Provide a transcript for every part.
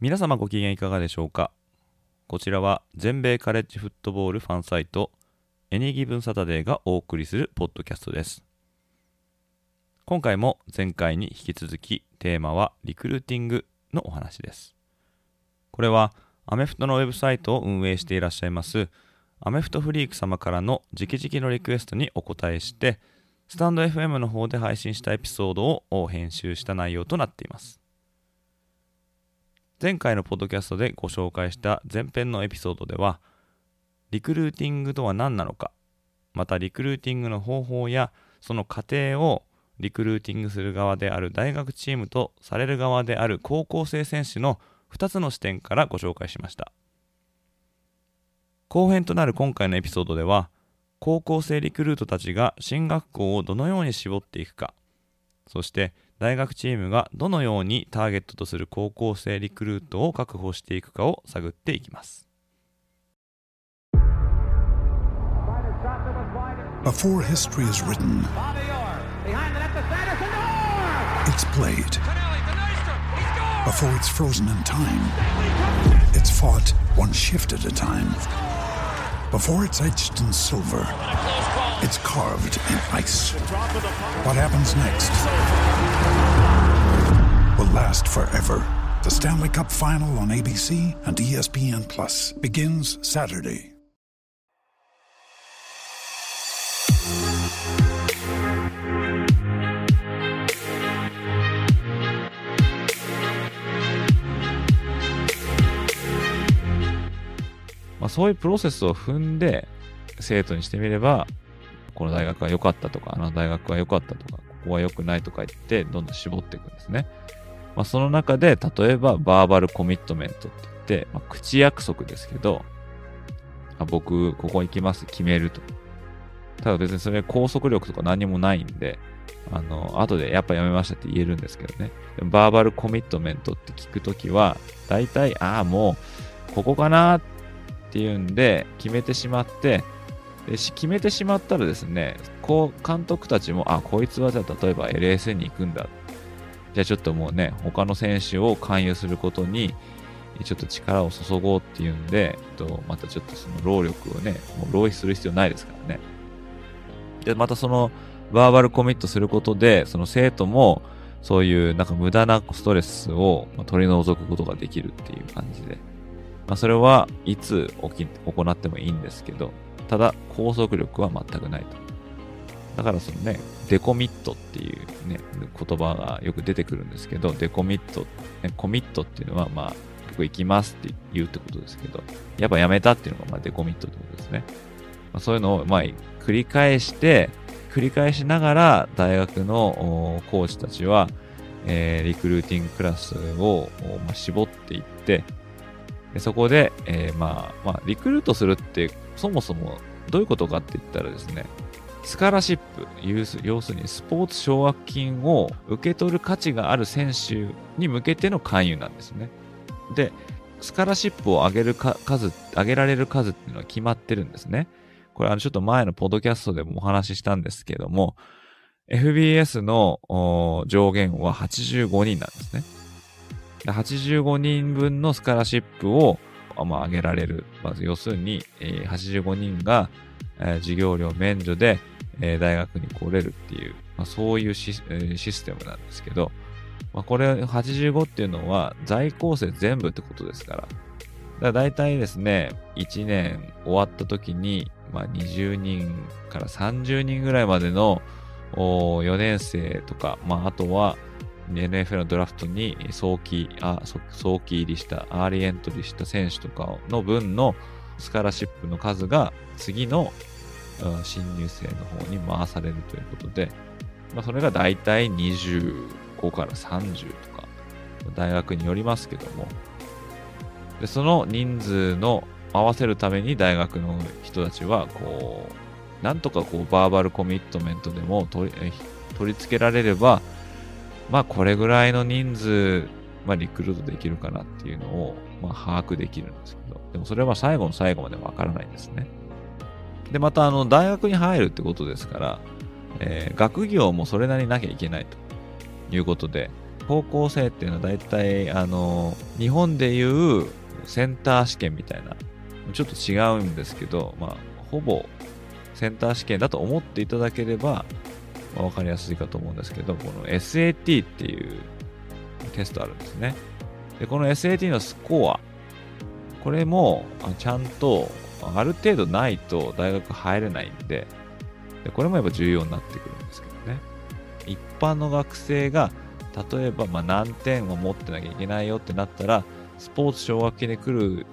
皆様ご機嫌いかがでしょうか？こちらは全米カレッジフットボールファンサイトエニギブンサタデーがお送りするポッドキャストです。今回も前回に引き続きテーマはリクルーティングのお話です。これはアメフトのウェブサイトを運営していらっしゃいますアメフトフリーク様からの直々のリクエストにお答えしてスタンド FM の方で配信したエピソードを編集した内容となっています。前回のポッドキャストでご紹介した前編のエピソードでは、リクルーティングとは何なのか、またリクルーティングの方法やその過程をリクルーティングする側である大学チームとされる側である高校生選手の2つの視点からご紹介しました。後編となる今回のエピソードでは、高校生リクルートたちが進学校をどのように絞っていくか、そして大学チームがどのようにターゲットとする高校生リクルートを確保していくかを探っていきます。Before history is written, it's played. Before it's frozen in time, it's fought one shift at a time. Before it's etched in silver, it's carved in ice. What happens next will last forever. The Stanley Cup Final on ABC and ESPN Plus begins Saturday. まあ、そういうプロセスを踏んで生徒にしてみれば この大学は良かったとか、あの大学は良かったとか、ここは良くないとか言って、どんどん絞っていくんですね。まあ、その中で、例えば、バーバルコミットメントって言って、まあ、口約束ですけど、あ僕、ここ行きます、決めると。ただ別にそれ拘束力とか何もないんで、あの、後でやっぱやめましたって言えるんですけどね。バーバルコミットメントって聞くときは、大体、ああ、もう、ここかなっていうんで、決めてしまって、決めてしまったらですね、こう監督たちも、あ、こいつはじゃあ例えば LSN に行くんだ。じゃあちょっともうね、他の選手を勧誘することに、ちょっと力を注ごうっていうんで、えっとまたちょっとその労力をね、もう浪費する必要ないですからね。で、またそのバーバルコミットすることで、その生徒もそういうなんか無駄なストレスを取り除くことができるっていう感じで。まあ、それはいつ起き行ってもいいんですけど、ただ、拘束力は全くないと。だからそのね、デコミットっていうね、言葉がよく出てくるんですけど、デコミット、ね、コミットっていうのは、まあ、僕行きますって言うってことですけど、やっぱやめたっていうのが、まあ、デコミットってことですね。まあ、そういうのを、まあ、繰り返して、繰り返しながら、大学のコーチたちは、えー、リクルーティングクラスを、まあ、絞っていって、でそこで、えー、まあ、まあ、リクルートするってそもそもどういうことかって言ったらですね、スカラシップ、要するにスポーツ奨学金を受け取る価値がある選手に向けての勧誘なんですね。で、スカラシップを上げる数、上げられる数っていうのは決まってるんですね。これあのちょっと前のポッドキャストでもお話ししたんですけども、FBS の上限は85人なんですね。85人分のスカラシップをまあ、上げられる。まず要するに、えー、85人が、えー、授業料免除で、えー、大学に来れるっていう、まあ、そういうシ,、えー、システムなんですけど、まあ、これ85っていうのは在校生全部ってことですから。だから大体ですね、1年終わった時に、まあ、20人から30人ぐらいまでの4年生とか、まあ、あとは NFL のドラフトに早期あ早期入りした、 early entry した選手とかの分の scholarship の数が次の新入生の方に回されるということで、まあ、それが大体25から30とか、大学によりますけども、でその人数の合わせるために大学の人たちは、こう、なんとかこう、バーバルコミットメントでも取り取り付けられれば、まあ、これぐらいの人数、まあ、リクルートできるかなっていうのを、まあ、把握できるんですけど、でもそれは最後の最後までわからないんですね。で、また、あの、大学に入るってことですから、えー、学業もそれなりになきゃいけないということで、高校生っていうのは大体、あの、日本でいうセンター試験みたいな、ちょっと違うんですけど、まあ、ほぼセンター試験だと思っていただければ、分かりやすいかと思うんですけど、この SAT っていうテストあるんですね。で、この SAT のスコア、これもちゃんとある程度ないと大学入れないんで、でこれもやっぱ重要になってくるんですけどね。一般の学生が、例えばま何点を持ってなきゃいけないよってなったら、スポーツ奨学金で来る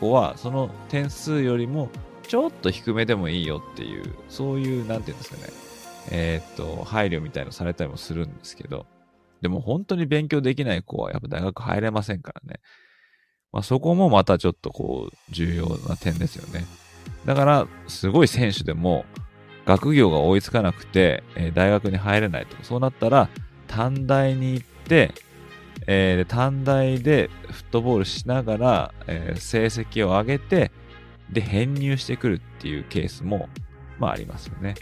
子は、その点数よりもちょっと低めでもいいよっていう、そういう、なんていうんですかね、えー、っと、配慮みたいのされたりもするんですけど、でも本当に勉強できない子はやっぱ大学入れませんからね。まあ、そこもまたちょっとこう、重要な点ですよね。だから、すごい選手でも、学業が追いつかなくて、えー、大学に入れないと。そうなったら、短大に行って、えー、短大でフットボールしながら、えー、成績を上げて、で、編入してくるっていうケースも、まあありますよね。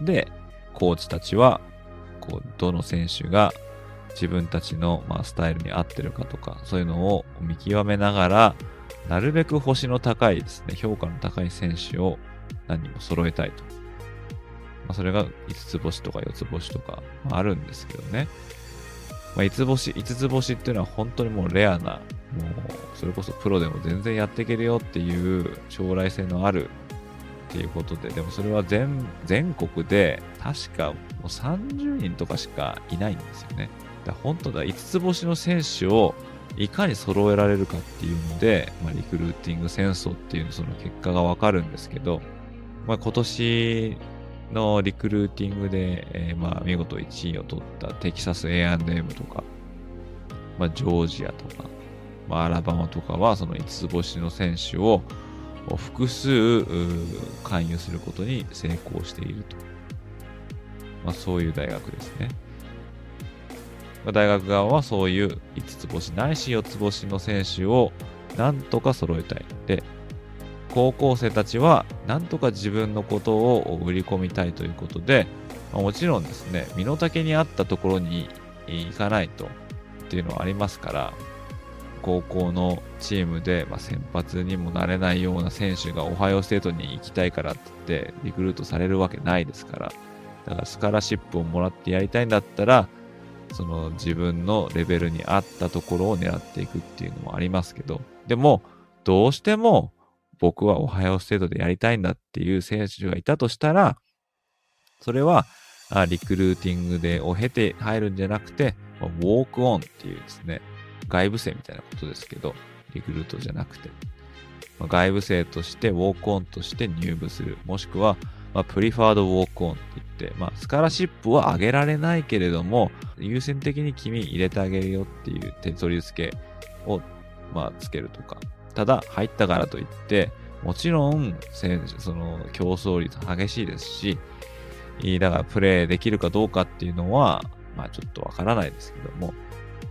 で、コーチたちは、こう、どの選手が自分たちの、まあ、スタイルに合ってるかとか、そういうのを見極めながら、なるべく星の高いですね、評価の高い選手を何人も揃えたいと。まあ、それが5つ星とか4つ星とか、あ、あるんですけどね。まあ、5つ星、5つ星っていうのは本当にもうレアな、もう、それこそプロでも全然やっていけるよっていう将来性のあるっていうことで、でもそれは全、全国で確かもう30人とかしかいないんですよね。だ本当だ、5つ星の選手をいかに揃えられるかっていうので、まあ、リクルーティング戦争っていうその結果がわかるんですけど、まあ、今年のリクルーティングで、えー、まあ見事1位を取ったテキサス A&M とか、まあ、ジョージアとか、まあ、アラバマとかはその5つ星の選手を複数勧誘することに成功していると。まあ、そういう大学ですね。まあ、大学側はそういう5つ星ないし4つ星の選手をなんとか揃えたい。で、高校生たちはなんとか自分のことを売り込みたいということで、まあ、もちろんですね、身の丈に合ったところに行かないとっていうのはありますから、高校のチームで、まあ、先発にもなれないような選手がオハイオステートに行きたいからって言ってリクルートされるわけないですから、だからスカラシップをもらってやりたいんだったら、その自分のレベルに合ったところを狙っていくっていうのもありますけど、でも、どうしても僕はオハイオステートでやりたいんだっていう選手がいたとしたら、それは、リクルーティングでを経て入るんじゃなくて、ウォークオンっていうですね、外部生みたいなことですけど、リクルートじゃなくて、まあ、外部生としてウォークオンとして入部する、もしくは、まあ、プリファードウォークオンって言って、まあ、スカラシップは上げられないけれども、優先的に君入れてあげるよっていう手取り付けを、まあ、つけるとか、ただ、入ったからといって、もちろん、その競争率激しいですし、だからプレイできるかどうかっていうのは、まあちょっとわからないですけども、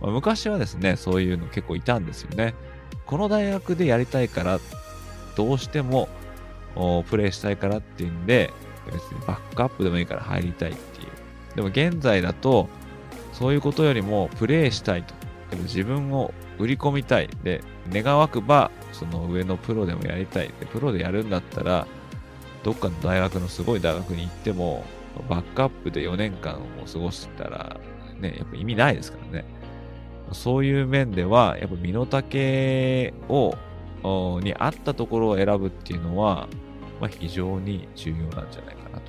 まあ、昔はですね、そういうの結構いたんですよね。この大学でやりたいから、どうしてもプレイしたいからっていうんで、別にバックアップでもいいから入りたいっていう。でも現在だと、そういうことよりもプレイしたいと。でも自分を売り込みたい。で、願わくば、その上のプロでもやりたい。で、プロでやるんだったら、どっかの大学のすごい大学に行っても、バックアップで4年間を過ごしたら、ね、やっぱ意味ないですからね。そういう面では、やっぱ身の丈を、に合ったところを選ぶっていうのは、まあ、非常に重要なんじゃないかな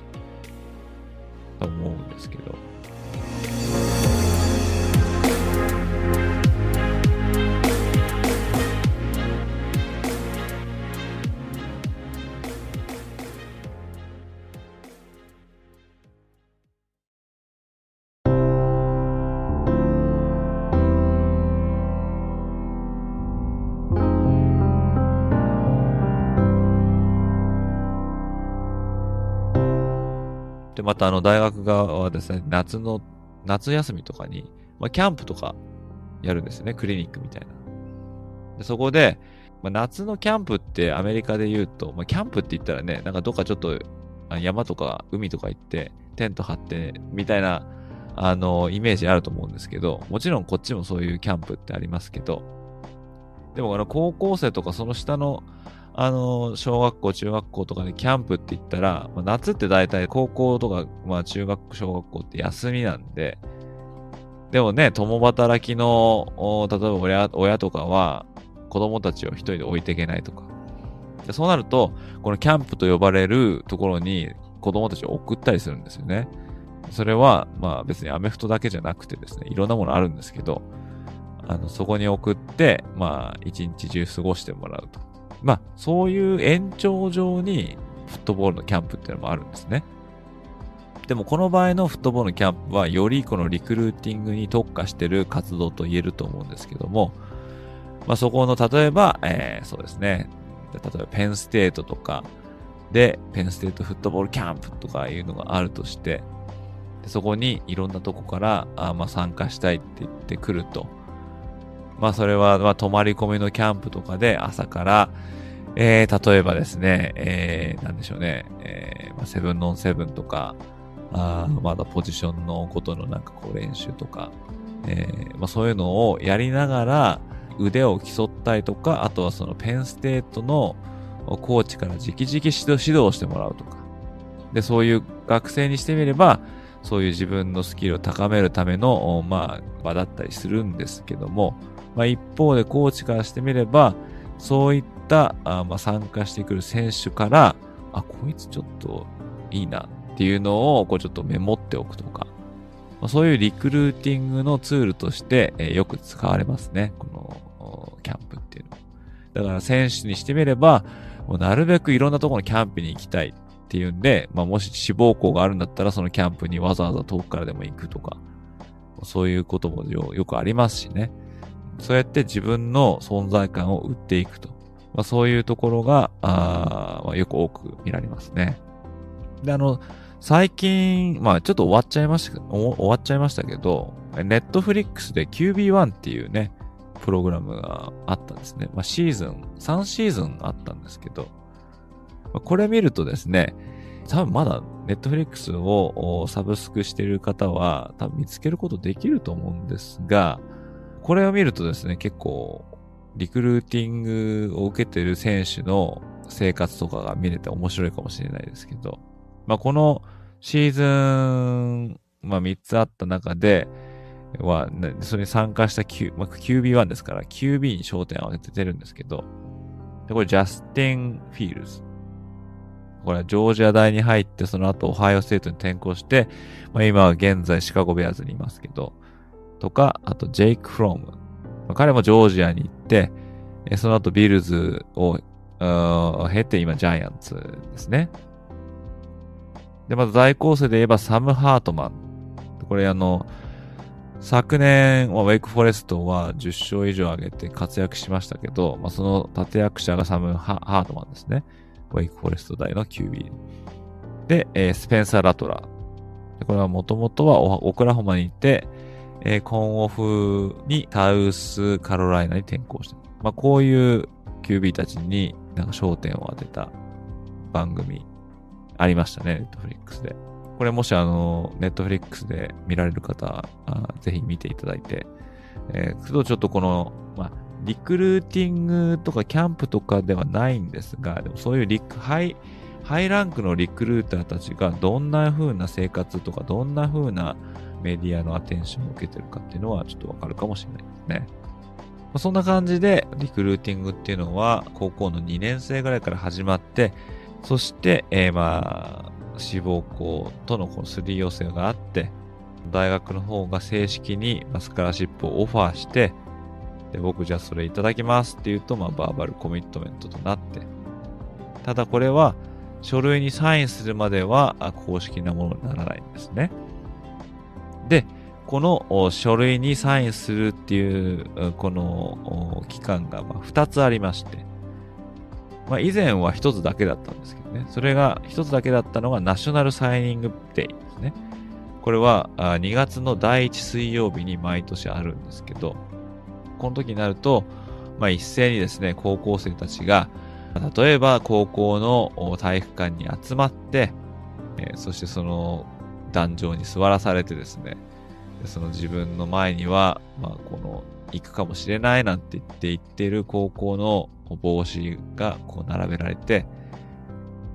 と思うんですけど。で、またあの大学側はですね、夏の、夏休みとかに、まあ、キャンプとかやるんですよね、クリニックみたいな。でそこで、まあ、夏のキャンプってアメリカで言うと、まあ、キャンプって言ったらね、なんかどっかちょっと山とか海とか行ってテント張ってみたいなあのイメージあると思うんですけど、もちろんこっちもそういうキャンプってありますけど、でもあの高校生とかその下のあの、小学校、中学校とかでキャンプって言ったら、まあ、夏って大体高校とか、まあ中学、小学校って休みなんで、でもね、共働きの、例えば親親とかは、子供たちを一人で置いていけないとか。でそうなると、このキャンプと呼ばれるところに子供たちを送ったりするんですよね。それは、まあ別にアメフトだけじゃなくてですね、いろんなものあるんですけど、あの、そこに送って、まあ一日中過ごしてもらうと。まあ、そういう延長上にフットボールのキャンプっていうのもあるんですね。でもこの場合のフットボールのキャンプはよりこのリクルーティングに特化してる活動と言えると思うんですけども、まあ、そこの例えば、えー、そうですね、例えばペンステートとかで、ペンステートフットボールキャンプとかいうのがあるとして、そこにいろんなとこからあ、まあ、参加したいって言ってくると、まあそれは、まあ泊まり込みのキャンプとかで朝から、えー、例えばですね、えー、なんでしょうね、えー、まあ、セブンノンセブンとか、あまだポジションのことのなんかこう練習とか、えー、まあそういうのをやりながら腕を競ったりとか、あとはそのペンステートのコーチから直々指導指導してもらうとか。で、そういう学生にしてみれば、そういう自分のスキルを高めるための、まあ、場だったりするんですけども、まあ、一方でコーチからしてみれば、そういったあ、まあ、参加してくる選手から、あ、こいつちょっといいなっていうのをこうちょっとメモっておくとか、まあ、そういうリクルーティングのツールとして、えー、よく使われますね。このキャンプっていうのは。だから選手にしてみれば、もうなるべくいろんなところのキャンプに行きたいっていうんで、まあ、もし志望校があるんだったらそのキャンプにわざわざ遠くからでも行くとか、そういうこともよくありますしね。そうやって自分の存在感を売っていくと。まあ、そういうところが、あまあ、よく多く見られますね。で、あの、最近、まあちょっと終わっちゃいました終わっちゃいましたけど、ネットフリックスで QB1 っていうね、プログラムがあったんですね。まあシーズン、3シーズンあったんですけど、これ見るとですね、多分まだネットフリックスをサブスクしている方は多分見つけることできると思うんですが、これを見るとですね、結構、リクルーティングを受けてる選手の生活とかが見れて面白いかもしれないですけど、まあ、このシーズン、まあ、3つあった中で、は、ねそれに参加した Q、まあ、QB1 ですから、QB に焦点を当ててるんですけど、でこれジャスティン・フィールズ。これはジョージア大に入って、その後 Ohio State に転校して、まあ、今は現在シカゴベアーズにいますけど、とか、あとジェイク・フローム。彼もジョージアに行って、その後ビルズを経て今ジャイアンツですね。で、また大構成で言えばサム・ハートマン。これあの、昨年はウェイクフォレストは10勝以上上げて活躍しましたけど、まあ、その立役者がサム・ハートマンですね。ウェイクフォレスト大の QB。で、えー、スペンサー・ラトラー。これはもともとはオクラホマに行って、えー、コンオフにタウスカロライナに転校してまあ、こういう QB たちになんか焦点を当てた番組ありましたね、ネットフリックスで。これもしあの、ネットフリックスで見られる方、あぜひ見ていただいて、えー、ちょっとこの、まあ、リクルーティングとかキャンプとかではないんですが、でもそういうリク、ハイ、ハイランクのリクルーターたちがどんな風な生活とか、どんな風なメディアのアテンションを受けてるかっていうのはちょっとわかるかもしれないですね。そんな感じでリクルーティングっていうのは高校の2年生ぐらいから始まって、そして、えー、まあ、志望校とのこのすり寄せがあって、大学の方が正式にスカラシップをオファーして、で僕じゃあそれいただきますって言うと、まあ、バーバルコミットメントとなって、ただこれは書類にサインするまでは公式なものにならないんですね。で、この書類にサインするっていう、この期間が2つありまして、まあ、以前は1つだけだったんですけど、ね。それが一つだけだったのがナショナルサイニングデイですね。これは2月の第1水曜日に毎年あるんですけど、この時になると、まあ、一斉にですね、高校生たちが、例えば高校の体育館に集まって、え、そしてその壇上に座らされてですね、その自分の前には、まあ、この、行くかもしれないなんて言って行ってる高校の帽子がこう並べられて、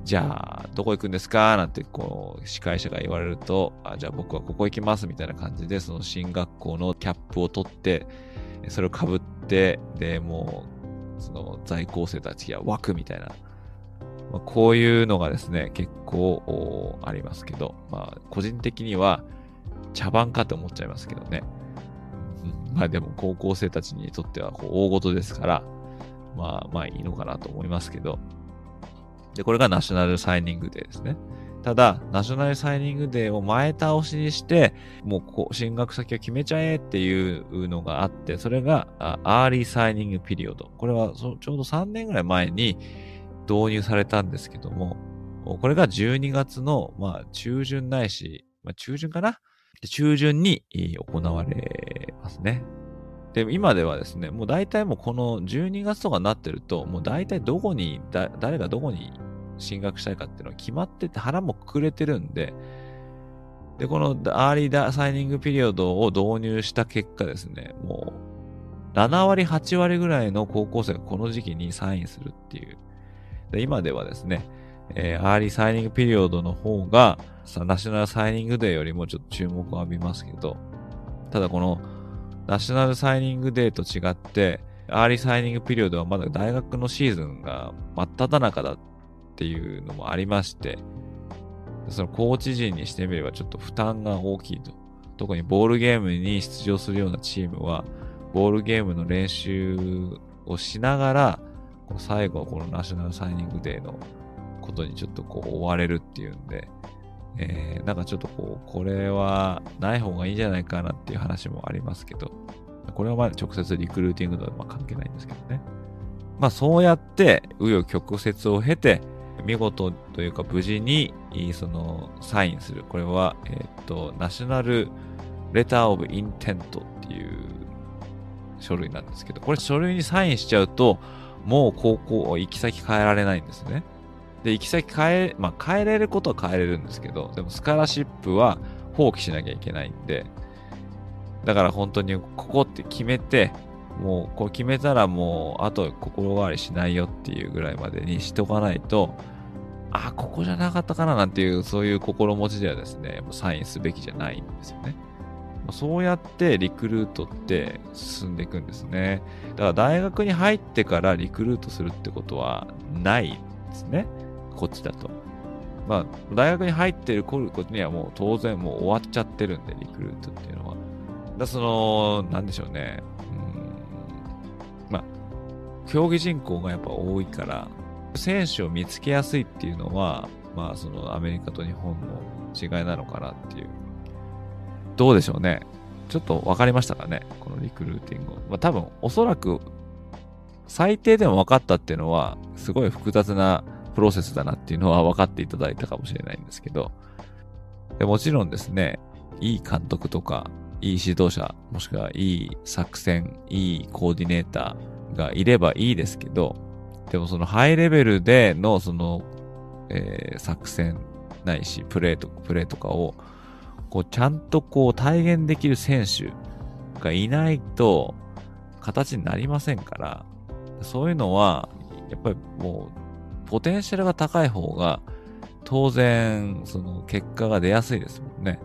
じゃあ、どこ行くんですか？なんて、こう、司会者が言われると、あ、じゃあ僕はここ行きますみたいな感じで、その進学校のキャップを取って、それを被って、で、もう、その在校生たちが湧くみたいな、まあ、こういうのがですね、結構ありますけど、まあ、個人的には茶番かと思っちゃいますけどね。まあでも高校生たちにとってはこう大事ですから、まあまあいいのかなと思いますけど。で、これが National Signing Day ですね。ただ、 National Signing Day を前倒しにして、もうこう進学先を決めちゃえっていうのがあって、それが Early Signing Period。これはちょうど3年ぐらい前に導入されたんですけども、これが12月の、まあ、中旬ないし、まあ、中旬かな？中旬に行われますね。で、今ではですね、もう大体もうこの12月とかになってると、もう大体どこに、誰がどこに進学したいかっていうのは決まってて腹もくくれてるんで、で、この Early Signing Period を導入した結果ですね、もう7割、8割ぐらいの高校生がこの時期にサインするっていう。で今ではですね、えー、 Early Signing Period の方が、 National Signing Day よりもちょっと注目を浴びますけど、ただこの National Signing Day と違って、 Early Signing Period はまだ大学のシーズンが真っ只中だっていうのもありまして、そのコーチ陣にしてみればちょっと負担が大きいと。特に bowl game に出場するようなチームは、 bowl game の練習をしながら、最後はこのナショナルサイニングデーのことにちょっとこう追われるっていうんで、えー、なんかちょっとこう、これはない方がいいんじゃないかなっていう話もありますけど、これはまだ直接リクルーティングとはま関係ないんですけどね。まあそうやって、紆余曲折を経て、見事というか無事に、その、サインする。これは、え、っと、ナショナルレターオブインテントっていう書類なんですけど、これ書類にサインしちゃうと、もう高校、行き先変えられないんですね。で、行き先変え、まあ変えれることは変えれるんですけど、でもスカラシップは放棄しなきゃいけないんで、だから本当にここって決めて、もうこう決めたらもうあと心変わりしないよっていうぐらいまでにしとかないと、あ、ここじゃなかったかななんていうそういう心持ちではですね、もうサインすべきじゃないんですよね。そうやってリクルートって進んでいくんですね。だから大学に入ってからリクルートするってことはないですね。こっちだと。まあ、大学に入ってることにはもう当然もう終わっちゃってるんで、リクルートっていうのは。だその、なんでしょうね。うん。まあ、競技人口がやっぱ多いから、選手を見つけやすいっていうのは、まあ、そのアメリカと日本の違いなのかなっていう。どうでしょうね。ちょっと分かりましたかねこのリクルーティング。まあ多分、おそらく、最低でも分かったっていうのは、すごい複雑なプロセスだなっていうのは 分かっていただいたかもしれないんですけど、でもちろんですね、いい監督とか、いい指導者、もしくはいい作戦、いいコーディネーターがいればいいですけど、でもそのハイレベルでのその、えー、作戦ないし、プレーとか、プレーとかを、こう、ちゃんとこう体現できる選手がいないと、形になりませんから、そういうのは、やっぱりもうポテンシャルが高い方が、当然、その結果が出やすいですもんね。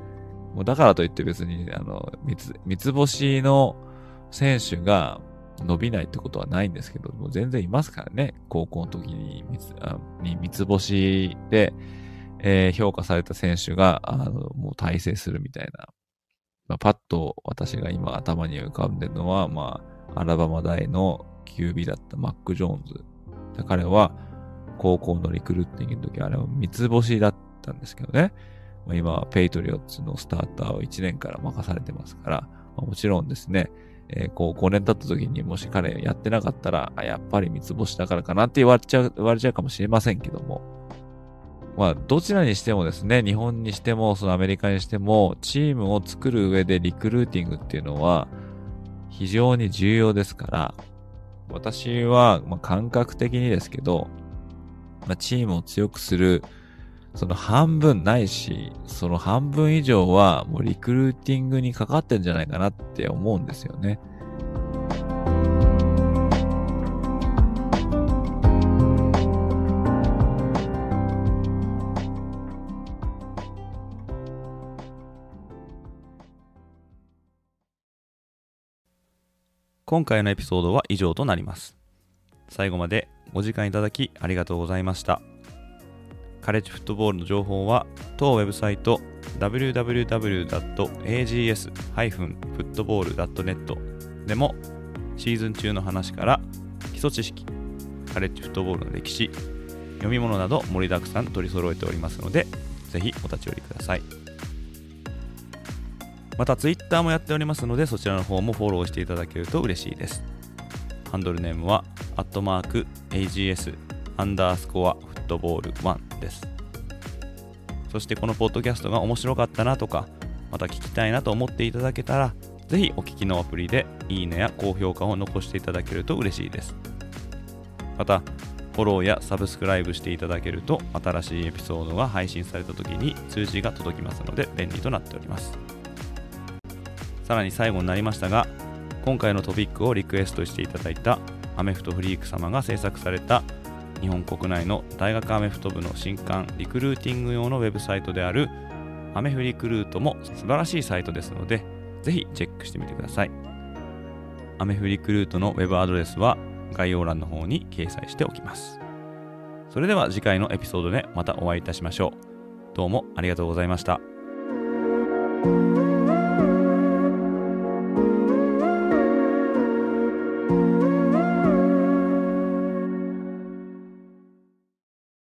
もうだからといって別に、あの、三つ、三つ星の選手が伸びないってことはないんですけど、もう全然いますからね。高校の時に三つ、あに三つ星で、えー、評価された選手が、あの、もう大成するみたいな。まあ、パッと私が今頭に浮かんでるのは、まあ、アラバマ大の QB だったマック・ジョーンズ。彼は、高校のリクルーティングの時、あれは三つ星だったんですけどね。まあ、今はペイトリオッツのスターターを1年から任されてますから、まあ、もちろんですね、えー、こう5年経った時にもし彼やってなかったら、やっぱり三つ星だからかなって言われちゃう、言われちゃうかもしれませんけども、まあ、どちらにしてもですね、日本にしても、そのアメリカにしても、チームを作る上でリクルーティングっていうのは、非常に重要ですから、私は、まあ、感覚的にですけど、まあ、チームを強くする、その半分ないし、その半分以上はもうリクルーティングにかかってんじゃないかなって思うんですよね。今回のエピソードは以上となります。最後までお時間いただきありがとうございました。カレッジフットボールの情報は当ウェブサイト www.ags-football.net でもシーズン中の話から基礎知識、カレッジフットボールの歴史、読み物など盛りだくさん取り揃えておりますので、ぜひお立ち寄りください。また Twitter もやっておりますのでそちらの方もフォローしていただけると嬉しいです。ハンドルネームはアットマーク AGS アンダースコアフットボール1です。そしてこのポッドキャストが面白かったなとかまた聞きたいなと思っていただけたらぜひお聞きのアプリでいいねや高評価を残していただけると嬉しいです。またフォローやサブスクライブしていただけると新しいエピソードが配信された時に通知が届きますので便利となっております。さらに最後になりましたが今回のトピックをリクエストしていただいたアメフトフリーク様が制作された日本国内の大学アメフト部の新刊リクルーティング用のウェブサイトであるアメフリクルートも素晴らしいサイトですのでぜひチェックしてみてください。アメフリクルートのウェブアドレスは概要欄の方に掲載しておきます。それでは次回のエピソードでまたお会いいたしましょう。どうもありがとうございました。